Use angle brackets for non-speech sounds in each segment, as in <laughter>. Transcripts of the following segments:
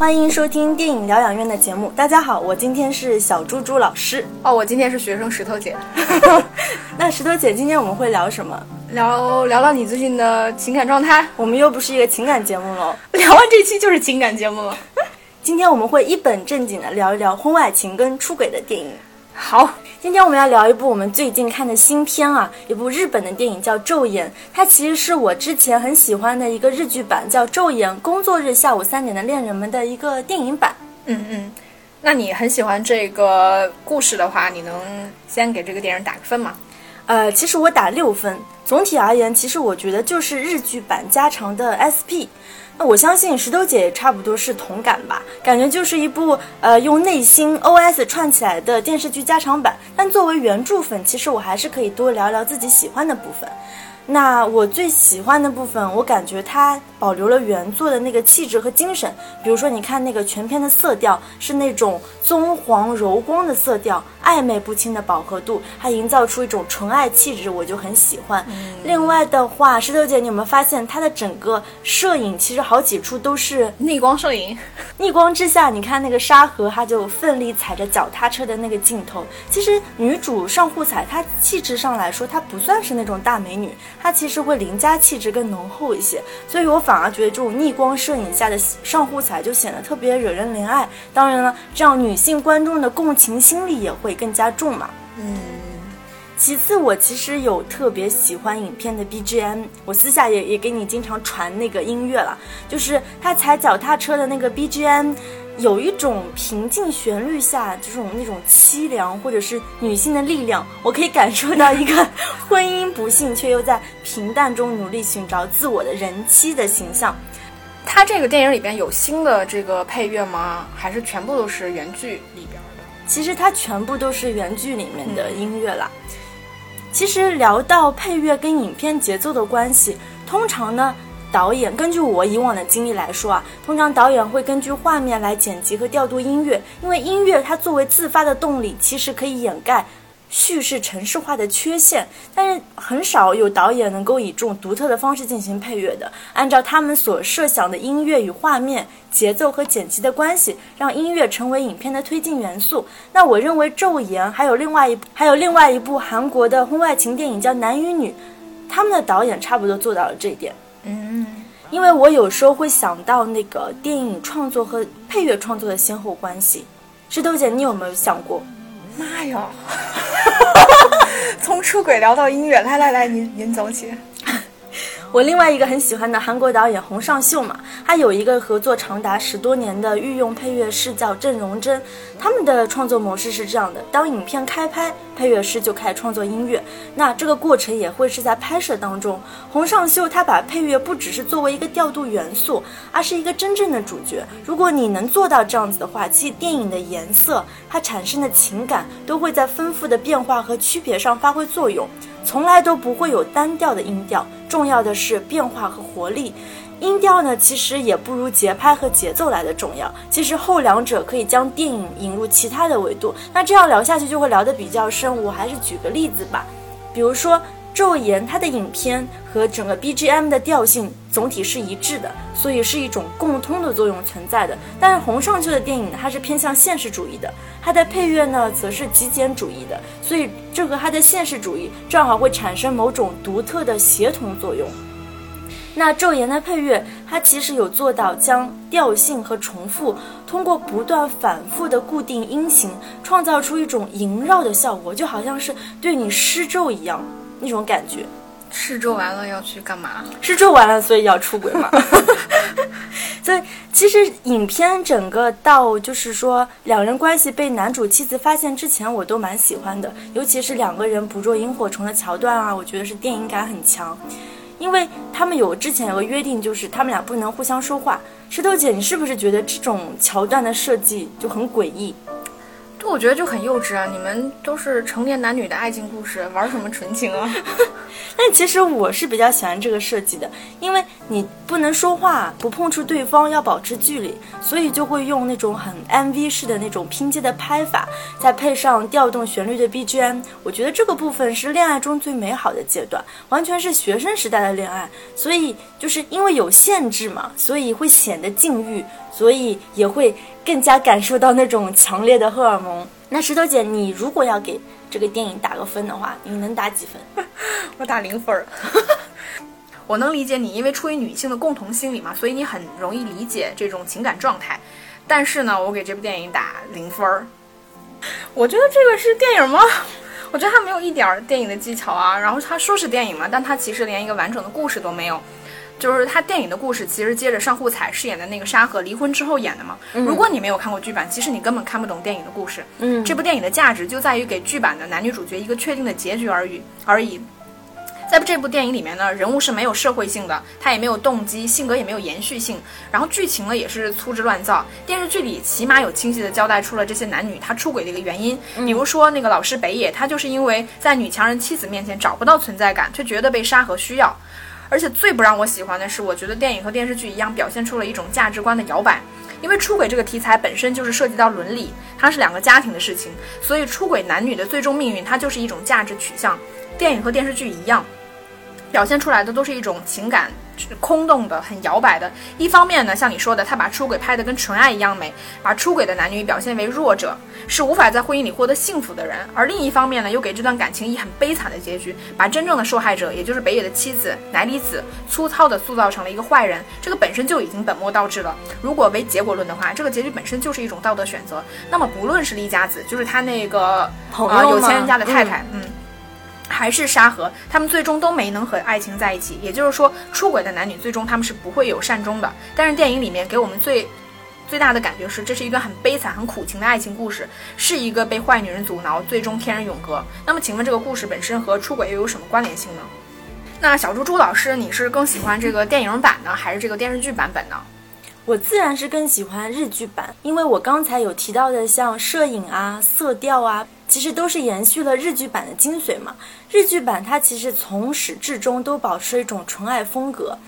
欢迎收听电影疗养院的节目。大家好，我今天是小猪猪老师。哦，我今天是学生石头姐。<laughs> 那石头姐，今天我们会聊什么？聊聊聊你最近的情感状态。我们又不是一个情感节目喽。聊完这期就是情感节目了。<laughs> 今天我们会一本正经的聊一聊婚外情跟出轨的电影。好，今天我们要聊一部我们最近看的新片啊，一部日本的电影叫《昼颜》，它其实是我之前很喜欢的一个日剧版，叫《昼颜工作日下午三点的恋人们》的一个电影版。嗯嗯，那你很喜欢这个故事的话，你能先给这个电影打个分吗？呃，其实我打六分。总体而言，其实我觉得就是日剧版加长的 SP。那我相信石头姐也差不多是同感吧，感觉就是一部呃用内心 OS 串起来的电视剧加长版。但作为原著粉，其实我还是可以多聊聊自己喜欢的部分。那我最喜欢的部分，我感觉它保留了原作的那个气质和精神。比如说，你看那个全片的色调是那种棕黄柔光的色调，暧昧不清的饱和度，它营造出一种纯爱气质，我就很喜欢。另外的话，石头姐，你有没有发现它的整个摄影其实好几处都是逆光摄影？逆光之下，你看那个沙河，她就奋力踩着脚踏车的那个镜头。其实女主上户彩，她气质上来说，她不算是那种大美女。它其实会邻家气质更浓厚一些，所以我反而觉得这种逆光摄影下的上户彩就显得特别惹人怜爱。当然了，这样女性观众的共情心理也会更加重嘛。嗯。其次，我其实有特别喜欢影片的 BGM，我私下也也给你经常传那个音乐了，就是他踩脚踏车的那个 BGM。有一种平静旋律下这种那种凄凉，或者是女性的力量，我可以感受到一个婚姻不幸却又在平淡中努力寻找自我的人妻的形象。它这个电影里边有新的这个配乐吗？还是全部都是原剧里边的？其实它全部都是原剧里面的音乐啦。其实聊到配乐跟影片节奏的关系，通常呢。导演根据我以往的经历来说啊，通常导演会根据画面来剪辑和调度音乐，因为音乐它作为自发的动力，其实可以掩盖叙事程式化的缺陷。但是很少有导演能够以这种独特的方式进行配乐的，按照他们所设想的音乐与画面、节奏和剪辑的关系，让音乐成为影片的推进元素。那我认为《昼颜》还有另外一部还有另外一部韩国的婚外情电影叫《男与女》，他们的导演差不多做到了这一点。因为我有时候会想到那个电影创作和配乐创作的先后关系。石头姐，你有没有想过？妈呀！<laughs> 从出轨聊到音乐，来来来，您您走起。我另外一个很喜欢的韩国导演洪尚秀嘛，他有一个合作长达十多年的御用配乐师叫郑荣珍。他们的创作模式是这样的：当影片开拍，配乐师就开始创作音乐。那这个过程也会是在拍摄当中。洪尚秀他把配乐不只是作为一个调度元素，而是一个真正的主角。如果你能做到这样子的话，其实电影的颜色它产生的情感都会在丰富的变化和区别上发挥作用。从来都不会有单调的音调，重要的是变化和活力。音调呢，其实也不如节拍和节奏来的重要。其实后两者可以将电影引入其他的维度。那这样聊下去就会聊得比较深，我还是举个例子吧，比如说。昼颜它的影片和整个 BGM 的调性总体是一致的，所以是一种共通的作用存在的。但是洪尚秀的电影它是偏向现实主义的，它的配乐呢则是极简主义的，所以这和它的现实主义正好会产生某种独特的协同作用。那昼颜的配乐，它其实有做到将调性和重复通过不断反复的固定音型，创造出一种萦绕的效果，就好像是对你施咒一样。那种感觉，试做完了要去干嘛？试做完了，所以要出轨嘛。<laughs> 所以其实影片整个到就是说两人关系被男主妻子发现之前，我都蛮喜欢的。尤其是两个人捕捉萤火虫的桥段啊，我觉得是电影感很强。因为他们有之前有个约定，就是他们俩不能互相说话。石头姐，你是不是觉得这种桥段的设计就很诡异？我觉得就很幼稚啊！你们都是成年男女的爱情故事，玩什么纯情啊？<laughs> 但其实我是比较喜欢这个设计的，因为你不能说话，不碰触对方，要保持距离，所以就会用那种很 MV 式的那种拼接的拍法，再配上调动旋律的 BGM。我觉得这个部分是恋爱中最美好的阶段，完全是学生时代的恋爱。所以就是因为有限制嘛，所以会显得禁欲。所以也会更加感受到那种强烈的荷尔蒙。那石头姐，你如果要给这个电影打个分的话，你能打几分？<laughs> 我打零分儿。<laughs> 我能理解你，因为出于女性的共同心理嘛，所以你很容易理解这种情感状态。但是呢，我给这部电影打零分儿。我觉得这个是电影吗？我觉得它没有一点儿电影的技巧啊。然后它说是电影嘛，但它其实连一个完整的故事都没有。就是他电影的故事，其实接着上户彩饰演的那个沙河离婚之后演的嘛。如果你没有看过剧版，其实你根本看不懂电影的故事。嗯，这部电影的价值就在于给剧版的男女主角一个确定的结局而已而已。在这部电影里面呢，人物是没有社会性的，他也没有动机，性格也没有延续性，然后剧情呢也是粗制乱造。电视剧里起码有清晰的交代出了这些男女他出轨的一个原因，比如说那个老师北野，他就是因为在女强人妻子面前找不到存在感，却觉得被沙河需要。而且最不让我喜欢的是，我觉得电影和电视剧一样表现出了一种价值观的摇摆。因为出轨这个题材本身就是涉及到伦理，它是两个家庭的事情，所以出轨男女的最终命运，它就是一种价值取向。电影和电视剧一样。表现出来的都是一种情感空洞的、很摇摆的。一方面呢，像你说的，他把出轨拍得跟纯爱一样美，把出轨的男女表现为弱者，是无法在婚姻里获得幸福的人；而另一方面呢，又给这段感情以很悲惨的结局，把真正的受害者，也就是北野的妻子乃里子，粗糙地塑造成了一个坏人。这个本身就已经本末倒置了。如果为结果论的话，这个结局本身就是一种道德选择。那么不论是丽佳子，就是他那个啊有钱人家的太太，嗯。还是沙河，他们最终都没能和爱情在一起。也就是说，出轨的男女最终他们是不会有善终的。但是电影里面给我们最最大的感觉是，这是一段很悲惨、很苦情的爱情故事，是一个被坏女人阻挠，最终天人永隔。那么，请问这个故事本身和出轨又有什么关联性呢？那小猪猪老师，你是更喜欢这个电影版呢，还是这个电视剧版本呢？我自然是更喜欢日剧版，因为我刚才有提到的，像摄影啊、色调啊。其实都是延续了日剧版的精髓嘛。日剧版它其实从始至终都保持一种纯爱风格。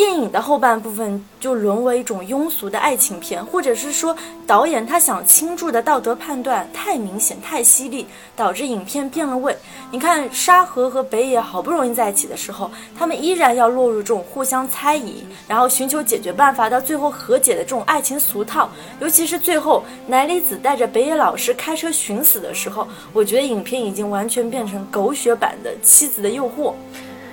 电影的后半部分就沦为一种庸俗的爱情片，或者是说导演他想倾注的道德判断太明显、太犀利，导致影片变了味。你看沙河和北野好不容易在一起的时候，他们依然要落入这种互相猜疑，然后寻求解决办法，到最后和解的这种爱情俗套。尤其是最后乃里子带着北野老师开车寻死的时候，我觉得影片已经完全变成狗血版的《妻子的诱惑》。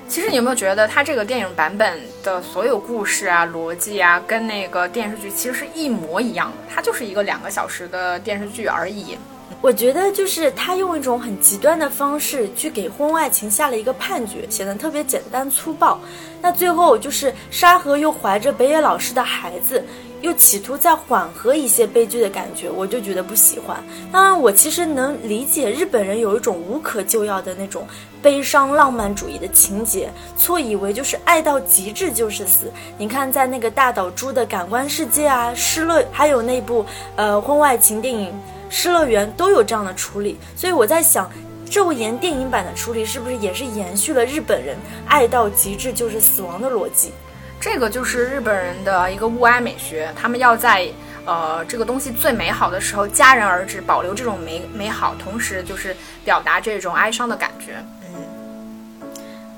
其实你有没有觉得，它这个电影版本的所有故事啊、逻辑啊，跟那个电视剧其实是一模一样的？它就是一个两个小时的电视剧而已。我觉得就是他用一种很极端的方式去给婚外情下了一个判决，显得特别简单粗暴。那最后就是沙河又怀着北野老师的孩子。又企图再缓和一些悲剧的感觉，我就觉得不喜欢。当然，我其实能理解日本人有一种无可救药的那种悲伤浪漫主义的情节，错以为就是爱到极致就是死。你看，在那个大岛猪的感官世界啊，失乐，还有那部呃婚外情电影《失乐园》都有这样的处理。所以我在想，昼颜电影版的处理是不是也是延续了日本人爱到极致就是死亡的逻辑？这个就是日本人的一个物哀美学，他们要在呃这个东西最美好的时候戛然而止，保留这种美美好，同时就是表达这种哀伤的感觉。嗯，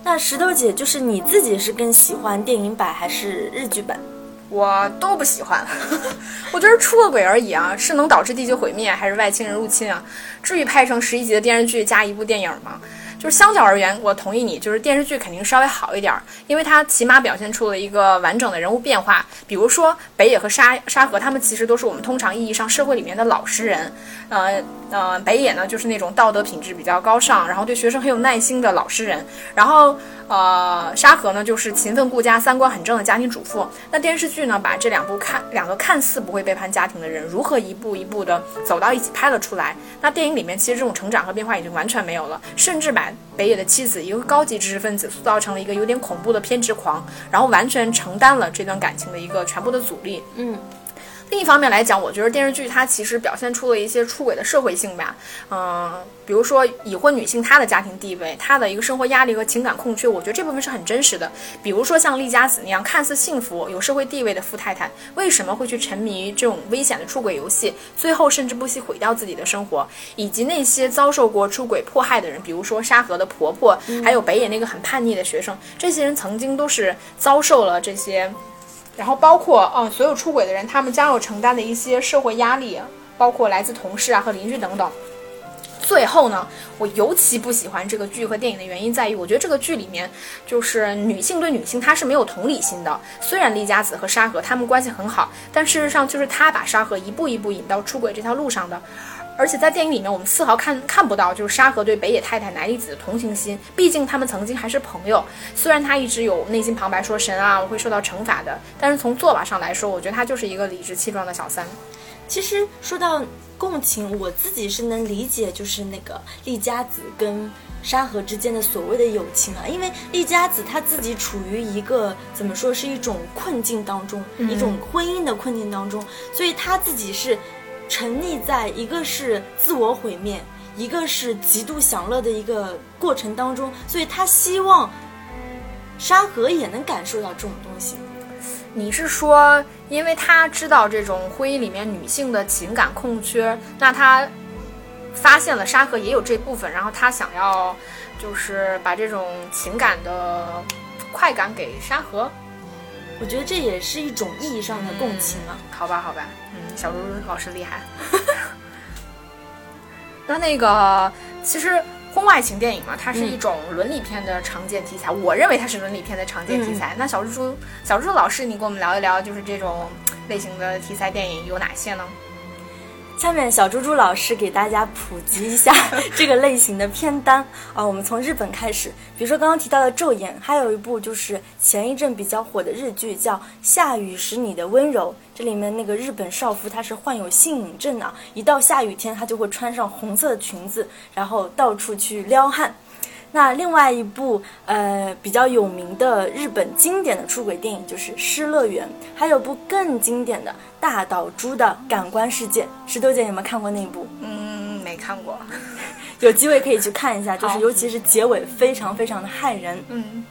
那石头姐就是你自己是更喜欢电影版还是日剧版？我都不喜欢，<laughs> 我觉得出个轨而已啊，是能导致地球毁灭还是外星人入侵啊？至于拍成十一集的电视剧加一部电影吗？就是相较而言，我同意你，就是电视剧肯定稍微好一点儿，因为它起码表现出了一个完整的人物变化。比如说北野和沙沙河，他们其实都是我们通常意义上社会里面的老实人。呃呃，北野呢就是那种道德品质比较高尚，然后对学生很有耐心的老实人。然后呃，沙河呢就是勤奋顾家、三观很正的家庭主妇。那电视剧呢把这两部看两个看似不会背叛家庭的人，如何一步一步的走到一起拍了出来。那电影里面其实这种成长和变化已经完全没有了，甚至把。北野的妻子，一个高级知识分子，塑造成了一个有点恐怖的偏执狂，然后完全承担了这段感情的一个全部的阻力。嗯。另一方面来讲，我觉得电视剧它其实表现出了一些出轨的社会性吧，嗯，比如说已婚女性她的家庭地位，她的一个生活压力和情感空缺，我觉得这部分是很真实的。比如说像丽佳子那样看似幸福、有社会地位的富太太，为什么会去沉迷于这种危险的出轨游戏，最后甚至不惜毁掉自己的生活？以及那些遭受过出轨迫害的人，比如说沙河的婆婆，还有北野那个很叛逆的学生，这些人曾经都是遭受了这些。然后包括嗯，所有出轨的人，他们将要承担的一些社会压力，包括来自同事啊和邻居等等。最后呢，我尤其不喜欢这个剧和电影的原因在于，我觉得这个剧里面就是女性对女性她是没有同理心的。虽然丽佳子和沙河他们关系很好，但事实上就是他把沙河一步一步引到出轨这条路上的。而且在电影里面，我们丝毫看看不到就是沙河对北野太太乃里子的同情心，毕竟他们曾经还是朋友。虽然他一直有内心旁白说神啊，我会受到惩罚的，但是从做法上来说，我觉得他就是一个理直气壮的小三。其实说到共情，我自己是能理解，就是那个丽佳子跟沙河之间的所谓的友情啊，因为丽佳子她自己处于一个怎么说是一种困境当中，一种婚姻的困境当中，所以她自己是沉溺在一个是自我毁灭，一个是极度享乐的一个过程当中，所以他希望沙河也能感受到这种东西。你是说，因为他知道这种婚姻里面女性的情感空缺，那他发现了沙河也有这部分，然后他想要就是把这种情感的快感给沙河？我觉得这也是一种意义上的共情啊。好吧，好吧，嗯，小猪老师厉害。<laughs> 那那个其实。婚外情电影嘛，它是一种伦理片的常见题材。我认为它是伦理片的常见题材。那小猪猪，小猪猪老师，你跟我们聊一聊，就是这种类型的题材电影有哪些呢？下面小猪猪老师给大家普及一下 <laughs> 这个类型的片单。啊，我们从日本开始，比如说刚刚提到的《昼颜》，还有一部就是前一阵比较火的日剧叫《下雨时你的温柔》，这里面那个日本少妇她是患有性瘾症啊，一到下雨天她就会穿上红色的裙子，然后到处去撩汉。那另外一部呃比较有名的日本经典的出轨电影就是《失乐园》，还有部更经典的大岛渚的《感官世界》。石头姐有没有看过那一部？嗯，没看过，有机会可以去看一下，就是尤其是结尾非常非常的骇人。嗯。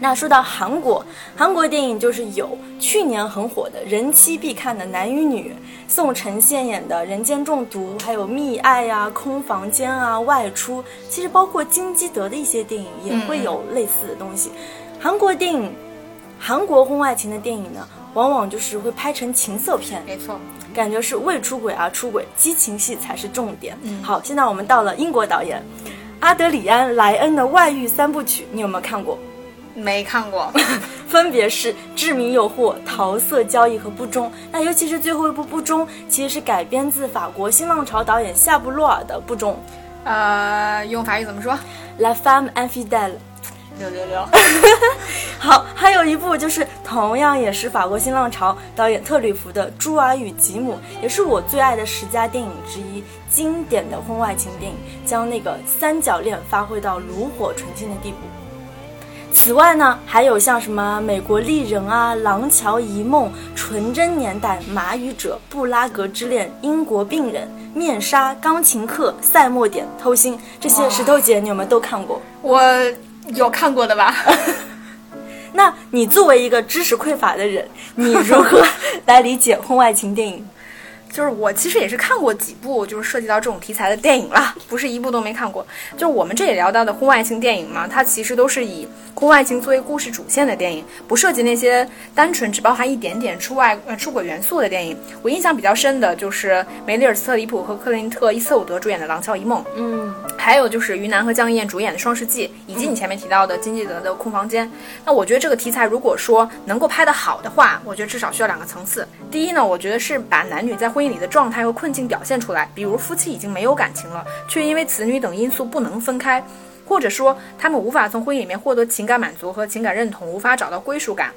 那说到韩国，韩国电影就是有去年很火的人妻必看的《男与女》，宋承宪演的《人间中毒》，还有《密爱》啊，《空房间》啊，《外出》，其实包括金基德的一些电影也会有类似的东西。韩国电影，韩国婚外情的电影呢，往往就是会拍成情色片，没错，感觉是未出轨而出轨，激情戏才是重点。嗯好，现在我们到了英国导演阿德里安·莱恩的外遇三部曲，你有没有看过？没看过，<laughs> 分别是《致命诱惑》《桃色交易》和《不忠》。那尤其是最后一部《不忠》，其实是改编自法国新浪潮导演夏布洛尔的《不忠》。呃，用法语怎么说？La femme infidèle。六六六。<laughs> 好，还有一部就是同样也是法国新浪潮导演特吕弗的《朱尔与吉姆》，也是我最爱的十佳电影之一，经典的婚外情电影，将那个三角恋发挥到炉火纯青的地步。此外呢，还有像什么美国丽人啊、廊桥遗梦、纯真年代、马语者、布拉格之恋、英国病人、面纱、钢琴课、赛末点、偷心这些，石头姐你有没有都看过？我有看过的吧。<laughs> 那你作为一个知识匮乏的人，你如何 <laughs> 来理解婚外情电影？就是我其实也是看过几部，就是涉及到这种题材的电影了，不是一部都没看过。就是我们这里聊到的婚外情电影嘛，它其实都是以婚外情作为故事主线的电影，不涉及那些单纯只包含一点点出外呃出轨元素的电影。我印象比较深的就是梅丽尔·斯特里普和克林特·伊斯特伍德主演的《廊桥遗梦》，嗯，还有就是于南和江一燕主演的《双世纪》，以及你前面提到的金基德的《空房间》。那我觉得这个题材如果说能够拍得好的话，我觉得至少需要两个层次。第一呢，我觉得是把男女在婚婚姻里的状态和困境表现出来，比如夫妻已经没有感情了，却因为子女等因素不能分开，或者说他们无法从婚姻里面获得情感满足和情感认同，无法找到归属感。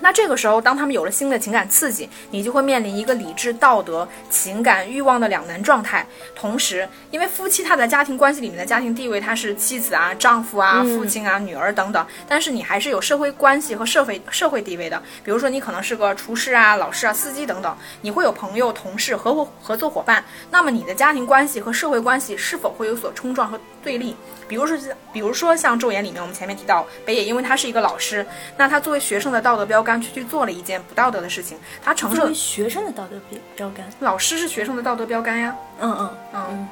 那这个时候，当他们有了新的情感刺激，你就会面临一个理智、道德、情感、欲望的两难状态。同时，因为夫妻他在家庭关系里面的家庭地位，他是妻子啊、丈夫啊、父亲啊、女儿等等，但是你还是有社会关系和社会社会地位的。比如说，你可能是个厨师啊、老师啊、司机等等，你会有朋友、同事、合伙合作伙伴。那么，你的家庭关系和社会关系是否会有所冲撞和对立？比如说，比如说像《昼颜》里面，我们前面提到北野，因为他是一个老师，那他作为学生的道德标杆，去去做了一件不道德的事情，他承受学生的道德标标杆，老师是学生的道德标杆呀。嗯嗯嗯。嗯，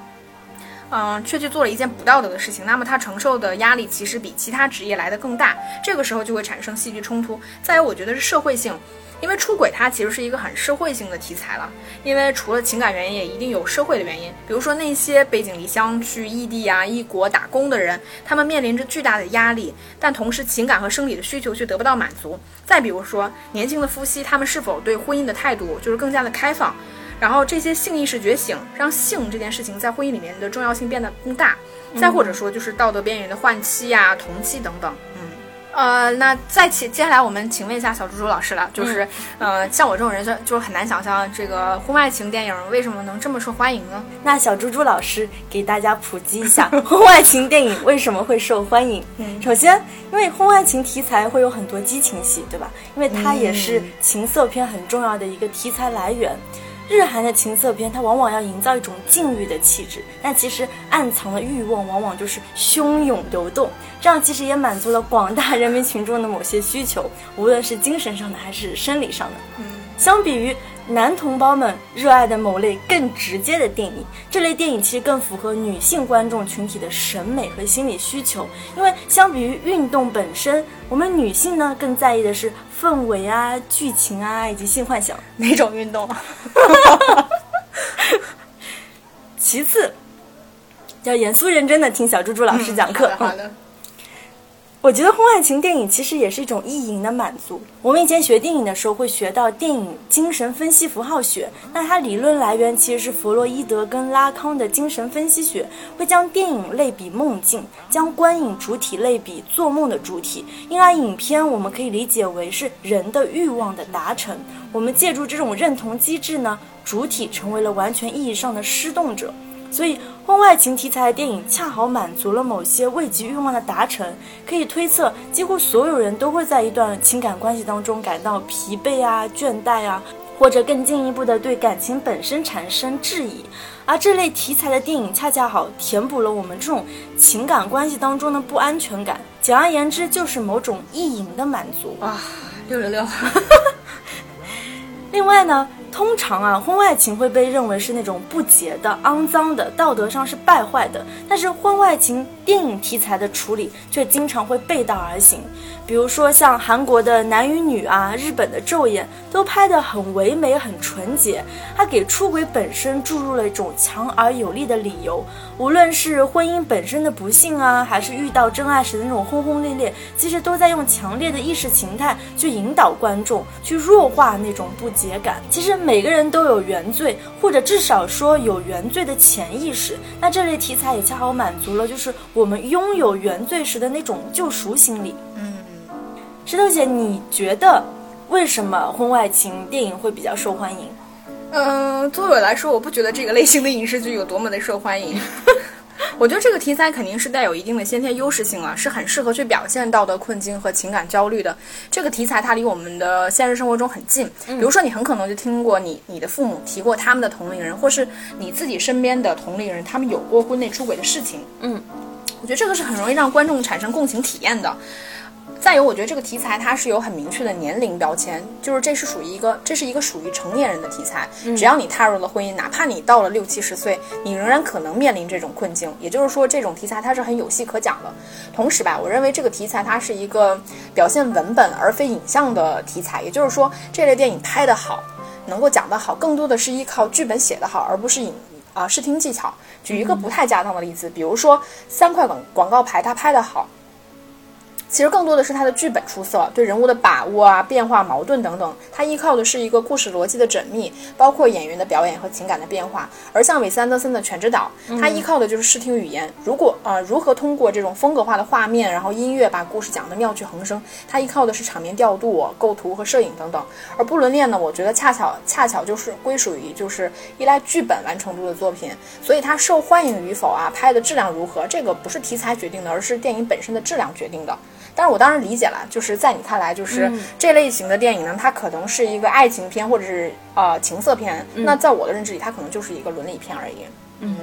嗯却去做了一件不道德的事情，那么他承受的压力其实比其他职业来的更大，这个时候就会产生戏剧冲突。再有，我觉得是社会性。因为出轨，它其实是一个很社会性的题材了。因为除了情感原因，也一定有社会的原因。比如说那些背井离乡去异地啊、异国打工的人，他们面临着巨大的压力，但同时情感和生理的需求却得不到满足。再比如说年轻的夫妻，他们是否对婚姻的态度就是更加的开放？然后这些性意识觉醒，让性这件事情在婚姻里面的重要性变得更大。再或者说就是道德边缘的换妻呀、同妻等等。嗯呃，那再请接下来我们请问一下小猪猪老师了，就是，呃，像我这种人就就很难想象这个婚外情电影为什么能这么受欢迎呢？那小猪猪老师给大家普及一下 <laughs> 婚外情电影为什么会受欢迎。嗯，首先，因为婚外情题材会有很多激情戏，对吧？因为它也是情色片很重要的一个题材来源。日韩的情色片，它往往要营造一种禁欲的气质，但其实暗藏的欲望往往就是汹涌流动。这样其实也满足了广大人民群众的某些需求，无论是精神上的还是生理上的。嗯，相比于男同胞们热爱的某类更直接的电影，这类电影其实更符合女性观众群体的审美和心理需求。因为相比于运动本身，我们女性呢更在意的是氛围啊、剧情啊以及性幻想。哪种运动？其次，<laughs> 要严肃认真的听小猪猪老师讲课。好的。我觉得婚外情电影其实也是一种意淫的满足。我们以前学电影的时候会学到电影精神分析符号学，那它理论来源其实是弗洛伊德跟拉康的精神分析学，会将电影类比梦境，将观影主体类比做梦的主体，因而影片我们可以理解为是人的欲望的达成。我们借助这种认同机制呢，主体成为了完全意义上的施动者。所以，婚外情题材的电影恰好满足了某些未及欲望的达成。可以推测，几乎所有人都会在一段情感关系当中感到疲惫啊、倦怠啊，或者更进一步的对感情本身产生质疑。而这类题材的电影恰恰好填补了我们这种情感关系当中的不安全感。简而言之，就是某种意淫的满足啊！六六六。<laughs> 另外呢？通常啊，婚外情会被认为是那种不洁的、肮脏的，道德上是败坏的。但是婚外情电影题材的处理却经常会背道而行。比如说像韩国的男与女啊，日本的昼颜，都拍得很唯美、很纯洁。它给出轨本身注入了一种强而有力的理由。无论是婚姻本身的不幸啊，还是遇到真爱时的那种轰轰烈烈，其实都在用强烈的意识形态去引导观众，去弱化那种不洁感。其实每个人都有原罪，或者至少说有原罪的潜意识。那这类题材也恰好满足了，就是我们拥有原罪时的那种救赎心理。嗯石头姐，你觉得为什么婚外情电影会比较受欢迎？嗯，作为我来说，我不觉得这个类型的影视剧有多么的受欢迎。<laughs> 我觉得这个题材肯定是带有一定的先天优势性了，是很适合去表现道德困境和情感焦虑的。这个题材它离我们的现实生活中很近，比如说你很可能就听过你你的父母提过他们的同龄人，或是你自己身边的同龄人，他们有过婚内出轨的事情。嗯，我觉得这个是很容易让观众产生共情体验的。再有，我觉得这个题材它是有很明确的年龄标签，就是这是属于一个，这是一个属于成年人的题材。只要你踏入了婚姻，哪怕你到了六七十岁，你仍然可能面临这种困境。也就是说，这种题材它是很有戏可讲的。同时吧，我认为这个题材它是一个表现文本而非影像的题材。也就是说，这类电影拍得好，能够讲得好，更多的是依靠剧本写得好，而不是影啊视听技巧。举一个不太恰当的例子，比如说三块广广告牌，它拍得好。其实更多的是他的剧本出色，对人物的把握啊、变化、矛盾等等，他依靠的是一个故事逻辑的缜密，包括演员的表演和情感的变化。而像韦斯安德森的《全知岛》，他依靠的就是视听语言。如果呃，如何通过这种风格化的画面，然后音乐把故事讲得妙趣横生，他依靠的是场面调度、构图和摄影等等。而不伦恋呢，我觉得恰巧恰巧就是归属于就是依赖剧本完成度的作品，所以它受欢迎与否啊，拍的质量如何，这个不是题材决定的，而是电影本身的质量决定的。但是我当然理解了，就是在你看来，就是这类型的电影呢，它可能是一个爱情片或者是呃情色片。那在我的认知里，它可能就是一个伦理片而已。嗯，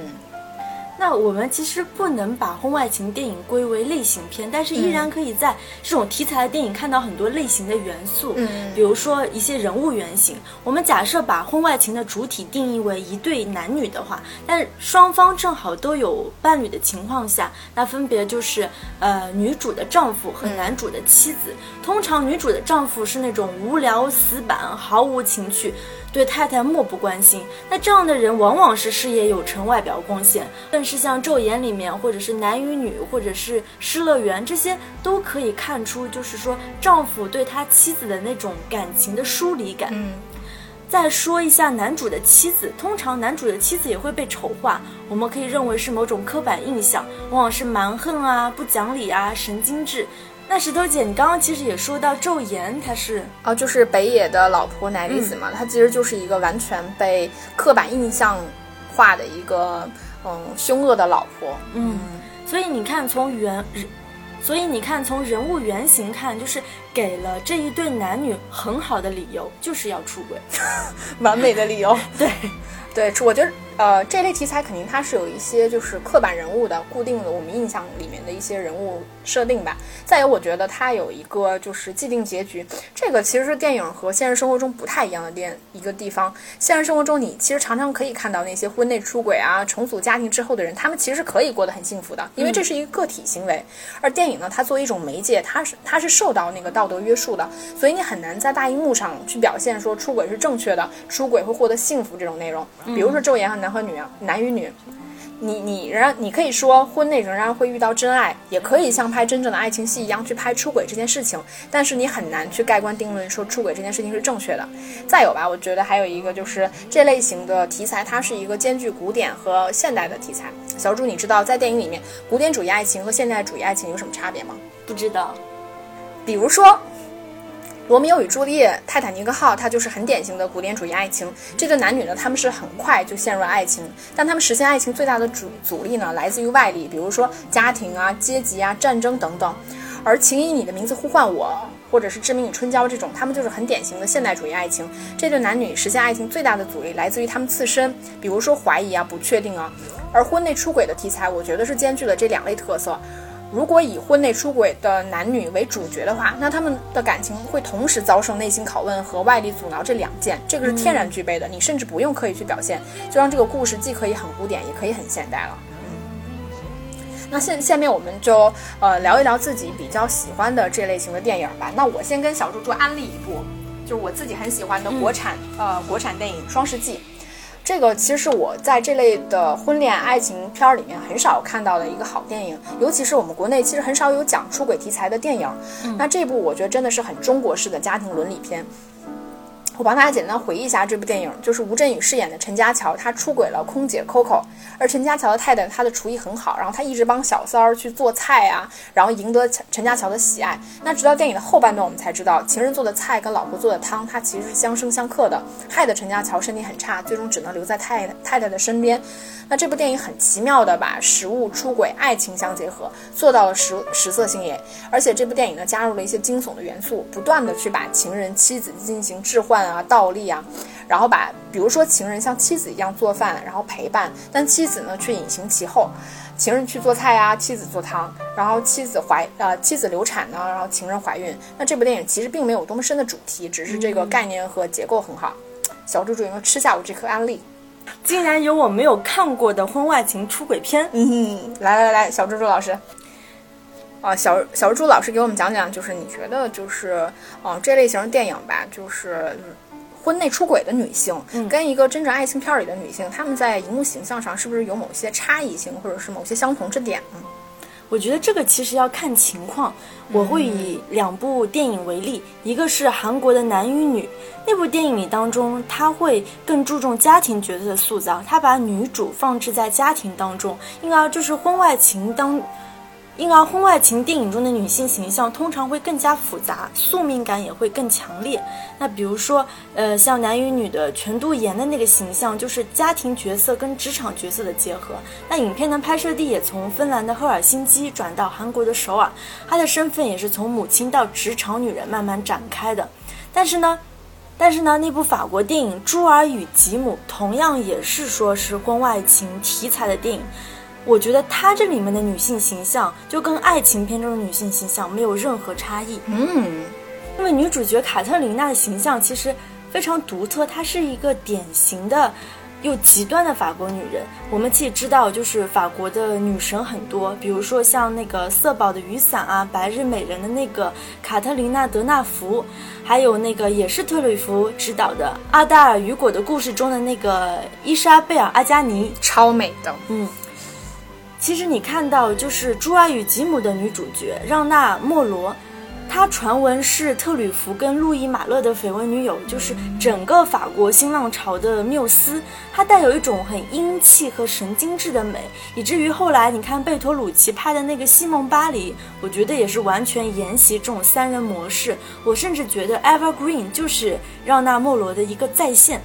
那我们其实不能把婚外情电影归为类型片，但是依然可以在这种题材的电影看到很多类型的元素。嗯比如说一些人物原型。我们假设把婚外情的主体定义为一对男女的话，但是双方正好都有伴侣的情况下，那分别就是呃女主的丈夫和男主的妻子。通常女主的丈夫是那种无聊死板、毫无情趣。对太太漠不关心，那这样的人往往是事业有成、外表光鲜。更是像《昼颜》里面，或者是《男与女》，或者是《失乐园》，这些都可以看出，就是说丈夫对他妻子的那种感情的疏离感。嗯，再说一下男主的妻子，通常男主的妻子也会被丑化，我们可以认为是某种刻板印象，往往是蛮横啊、不讲理啊、神经质。那石头姐，你刚刚其实也说到昼颜，她是哦，就是北野的老婆乃里子嘛，她其实就是一个完全被刻板印象化的一个嗯凶恶的老婆。嗯，所以你看，从原，所以你看，从人物原型看，就是给了这一对男女很好的理由，就是要出轨。<laughs> 完美的理由。<laughs> 对，对，我觉得呃这类题材肯定它是有一些就是刻板人物的固定的我们印象里面的一些人物设定吧。再有，我觉得它有一个就是既定结局，这个其实是电影和现实生活中不太一样的电一个地方。现实生活中，你其实常常可以看到那些婚内出轨啊、重组家庭之后的人，他们其实是可以过得很幸福的，因为这是一个个体行为。而电影呢，它作为一种媒介，它是它是受到那个道德约束的，所以你很难在大荧幕上去表现说出轨是正确的，出轨会获得幸福这种内容。比如说《昼颜》和男和女啊，男与女。你你仍然你可以说婚内仍然会遇到真爱，也可以像拍真正的爱情戏一样去拍出轨这件事情，但是你很难去盖棺定论说出轨这件事情是正确的。再有吧，我觉得还有一个就是这类型的题材，它是一个兼具古典和现代的题材。小主，你知道在电影里面古典主义爱情和现代主义爱情有什么差别吗？不知道。比如说。罗密欧与朱丽叶、泰坦尼克号，它就是很典型的古典主义爱情。这对男女呢，他们是很快就陷入了爱情，但他们实现爱情最大的阻阻力呢，来自于外力，比如说家庭啊、阶级啊、战争等等。而《请以你的名字呼唤我》或者是《致命与春娇》这种，他们就是很典型的现代主义爱情。这对男女实现爱情最大的阻力来自于他们自身，比如说怀疑啊、不确定啊。而婚内出轨的题材，我觉得是兼具了这两类特色。如果以婚内出轨的男女为主角的话，那他们的感情会同时遭受内心拷问和外力阻挠这两件，这个是天然具备的，你甚至不用刻意去表现，就让这个故事既可以很古典，也可以很现代了。嗯那现下面我们就呃聊一聊自己比较喜欢的这类型的电影吧。那我先跟小猪猪安利一部，就是我自己很喜欢的国产、呃国产电影《双世纪》。这个其实是我在这类的婚恋爱情片儿里面很少看到的一个好电影，尤其是我们国内其实很少有讲出轨题材的电影。那这部我觉得真的是很中国式的家庭伦理片。我帮大家简单回忆一下这部电影，就是吴镇宇饰演的陈家乔，他出轨了空姐 Coco，而陈家乔的太太她的厨艺很好，然后她一直帮小三儿去做菜啊，然后赢得陈家乔的喜爱。那直到电影的后半段，我们才知道情人做的菜跟老婆做的汤，它其实是相生相克的，害得陈家乔身体很差，最终只能留在太太太的身边。那这部电影很奇妙的把食物、出轨、爱情相结合，做到了食食色性也。而且这部电影呢，加入了一些惊悚的元素，不断的去把情人、妻子进行置换啊、倒立啊，然后把比如说情人像妻子一样做饭，然后陪伴，但妻子呢却隐形其后。情人去做菜啊，妻子做汤，然后妻子怀呃妻子流产呢，然后情人怀孕。那这部电影其实并没有多么深的主题，只是这个概念和结构很好。小猪猪有没有吃下我这颗安利？竟然有我没有看过的婚外情出轨片。嗯，来来来，小猪猪老师，啊，小小猪猪老师给我们讲讲，就是你觉得就是，嗯、这类型的电影吧，就是嗯婚内出轨的女性，嗯跟一个真正爱情片里的女性，她们在荧幕形象上是不是有某些差异性，或者是某些相同之点呢？我觉得这个其实要看情况。我会以两部电影为例，一个是韩国的《男与女》，那部电影里当中，他会更注重家庭角色的塑造，他把女主放置在家庭当中，因而就是婚外情当。因而，婚外情电影中的女性形象通常会更加复杂，宿命感也会更强烈。那比如说，呃，像男与女的全度妍的那个形象，就是家庭角色跟职场角色的结合。那影片的拍摄地也从芬兰的赫尔辛基转到韩国的首尔，她的身份也是从母亲到职场女人慢慢展开的。但是呢，但是呢，那部法国电影《朱尔与吉姆》同样也是说是婚外情题材的电影。我觉得她这里面的女性形象就跟爱情片中的女性形象没有任何差异。嗯，因为女主角卡特琳娜的形象其实非常独特，她是一个典型的又极端的法国女人。我们可以知道，就是法国的女神很多，比如说像那个色宝的雨伞啊，白日美人的那个卡特琳娜·德纳福，还有那个也是特吕弗执导的《阿黛尔雨果的故事》中的那个伊莎贝尔·阿加尼。超美的。嗯，其实你看到就是《朱爱与吉姆》的女主角让娜·莫罗，她传闻是特吕弗跟路易·马勒的绯闻女友，就是整个法国新浪潮的缪斯。她带有一种很英气和神经质的美，以至于后来你看贝托鲁奇拍的那个《西蒙巴黎》，我觉得也是完全沿袭这种三人模式。我甚至觉得《Evergreen》就是让娜·莫罗的一个再现。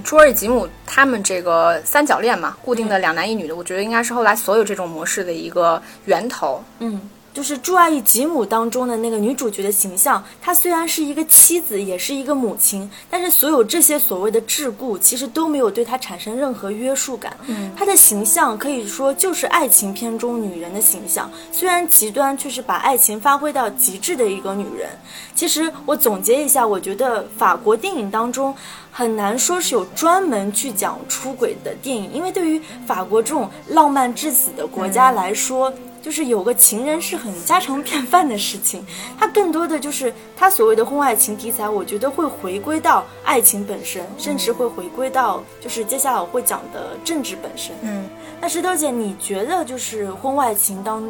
嗯，朱尔吉姆他们这个三角恋嘛，固定的两男一女的，我觉得应该是后来所有这种模式的一个源头。嗯，就是《朱爱与吉姆》当中的那个女主角的形象，她虽然是一个妻子，也是一个母亲，但是所有这些所谓的桎梏，其实都没有对她产生任何约束感。嗯，她的形象可以说就是爱情片中女人的形象，虽然极端，却是把爱情发挥到极致的一个女人。其实我总结一下，我觉得法国电影当中。很难说是有专门去讲出轨的电影，因为对于法国这种浪漫至死的国家来说，就是有个情人是很家常便饭的事情。它更多的就是它所谓的婚外情题材，我觉得会回归到爱情本身，甚至会回归到就是接下来我会讲的政治本身。嗯，那石头姐，你觉得就是婚外情当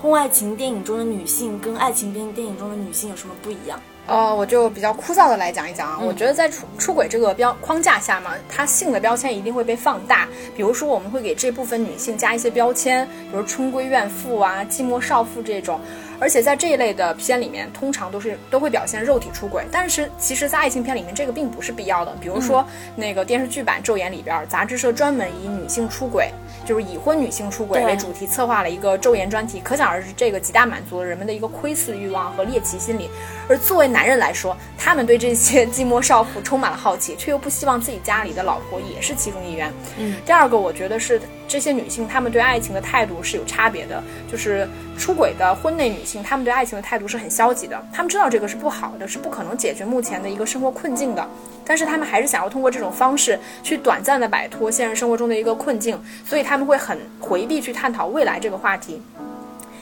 婚外情电影中的女性跟爱情片电影中的女性有什么不一样？呃，我就比较枯燥的来讲一讲啊。我觉得在出出轨这个标框架下嘛，它性的标签一定会被放大。比如说，我们会给这部分女性加一些标签，比如春闺怨妇啊、寂寞少妇这种。而且在这一类的片里面，通常都是都会表现肉体出轨。但是其实，在爱情片里面，这个并不是必要的。比如说那个电视剧版《昼颜》里边，杂志社专门以女性出轨，就是已婚女性出轨为主题，策划了一个《昼颜》专题。可想而知，这个极大满足了人们的一个窥伺欲望和猎奇心理。而作为男人来说，他们对这些 <laughs> 寂寞少妇充满了好奇，却又不希望自己家里的老婆也是其中一员。嗯，第二个，我觉得是这些女性，她们对爱情的态度是有差别的。就是出轨的婚内女性，她们对爱情的态度是很消极的。她们知道这个是不好的，是不可能解决目前的一个生活困境的。但是他们还是想要通过这种方式去短暂的摆脱现实生活中的一个困境，所以他们会很回避去探讨未来这个话题。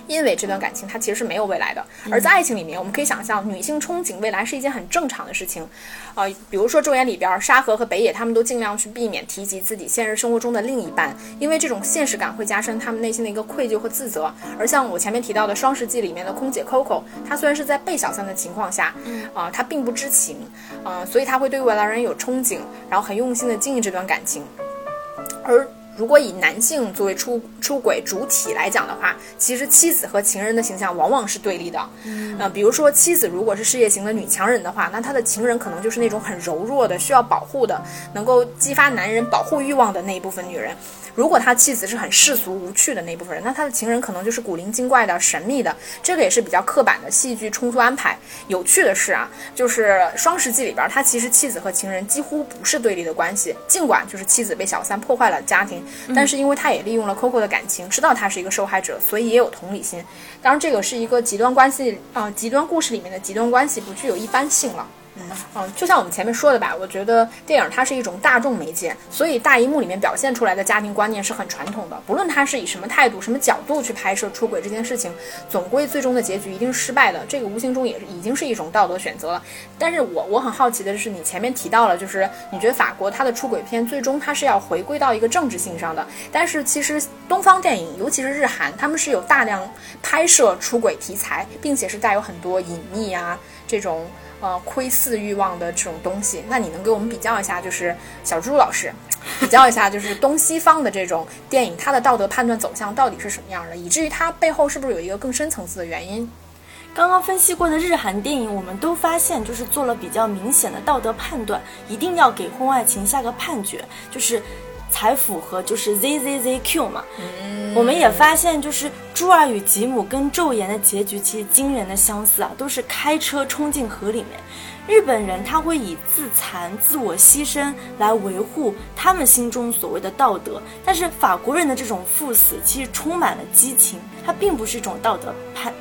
因为这段感情它其实是没有未来的，而在爱情里面，我们可以想象女性憧憬未来是一件很正常的事情，啊，比如说《昼颜》里边，沙河和北野他们都尽量去避免提及自己现实生活中的另一半，因为这种现实感会加深他们内心的一个愧疚和自责。而像我前面提到的《双十记》里面的空姐 Coco，她虽然是在被小三的情况下，啊，她并不知情，啊，所以她会对未来人有憧憬，然后很用心的经营这段感情，而。如果以男性作为出出轨主体来讲的话，其实妻子和情人的形象往往是对立的。嗯，呃，比如说妻子如果是事业型的女强人的话，那她的情人可能就是那种很柔弱的、需要保护的、能够激发男人保护欲望的那一部分女人。如果他妻子是很世俗无趣的那部分人，那他的情人可能就是古灵精怪的、神秘的。这个也是比较刻板的戏剧冲突安排。有趣的是啊，就是《双十记》里边，他其实妻子和情人几乎不是对立的关系。尽管就是妻子被小三破坏了家庭，但是因为他也利用了 Coco 的感情，知道他是一个受害者，所以也有同理心。当然，这个是一个极端关系啊，极端故事里面的极端关系，不具有一般性了。嗯，就像我们前面说的吧，我觉得电影它是一种大众媒介，所以大荧幕里面表现出来的家庭观念是很传统的。不论它是以什么态度、什么角度去拍摄出轨这件事情，总归最终的结局一定是失败的。这个无形中也已经是一种道德选择了。但是我我很好奇的是，你前面提到了，就是你觉得法国它的出轨片最终它是要回归到一个政治性上的，但是其实东方电影，尤其是日韩，他们是有大量拍摄出轨题材，并且是带有很多隐秘啊这种。呃，窥伺欲望的这种东西，那你能给我们比较一下，就是小猪老师，比较一下，就是东西方的这种电影，它的道德判断走向到底是什么样的，以至于它背后是不是有一个更深层次的原因？刚刚分析过的日韩电影，我们都发现就是做了比较明显的道德判断，一定要给婚外情下个判决，就是才符合就是 Z Z Z Q 嘛。我们也发现，就是朱儿与吉姆跟昼颜的结局其实惊人的相似啊，都是开车冲进河里面。日本人他会以自残、自我牺牲来维护他们心中所谓的道德，但是法国人的这种赴死其实充满了激情，它并不是一种道德判，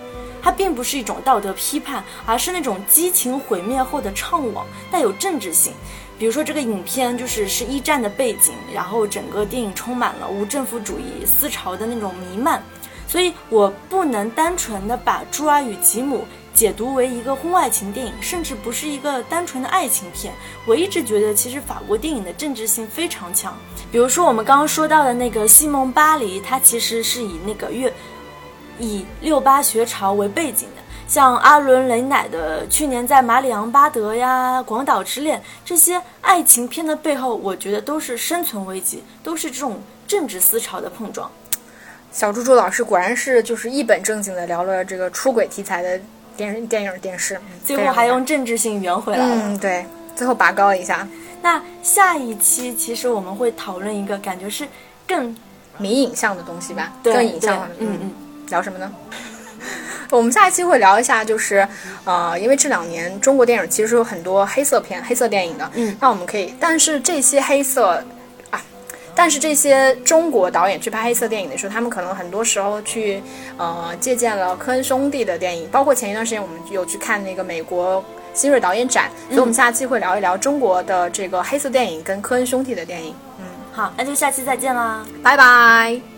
它并不是一种道德批判，而是那种激情毁灭后的怅惘，带有政治性。比如说这个影片就是是一战的背景，然后整个电影充满了无政府主义思潮的那种弥漫，所以我不能单纯的把《朱儿与吉姆》。解读为一个婚外情电影，甚至不是一个单纯的爱情片。我一直觉得，其实法国电影的政治性非常强。比如说，我们刚刚说到的那个西蒙·巴黎，它其实是以那个月以六八学潮为背景的。像阿伦·雷乃的去年在《马里昂巴德》呀，《广岛之恋》这些爱情片的背后，我觉得都是生存危机，都是这种政治思潮的碰撞。小猪猪老师果然是就是一本正经的聊了这个出轨题材的。电电影、电视，最后还用政治性圆回来了。嗯，对，最后拔高一下。那下一期其实我们会讨论一个感觉是更迷影像的东西吧？更影像的。嗯嗯。聊什么呢？我们下一期会聊一下，就是呃，因为这两年中国电影其实有很多黑色片、黑色电影的。嗯。那我们可以，但是这些黑色。但是这些中国导演去拍黑色电影的时候，他们可能很多时候去，呃，借鉴了科恩兄弟的电影，包括前一段时间我们有去看那个美国新锐导演展，所以我们下期会聊一聊中国的这个黑色电影跟科恩兄弟的电影。嗯，好，那就下期再见啦，拜拜。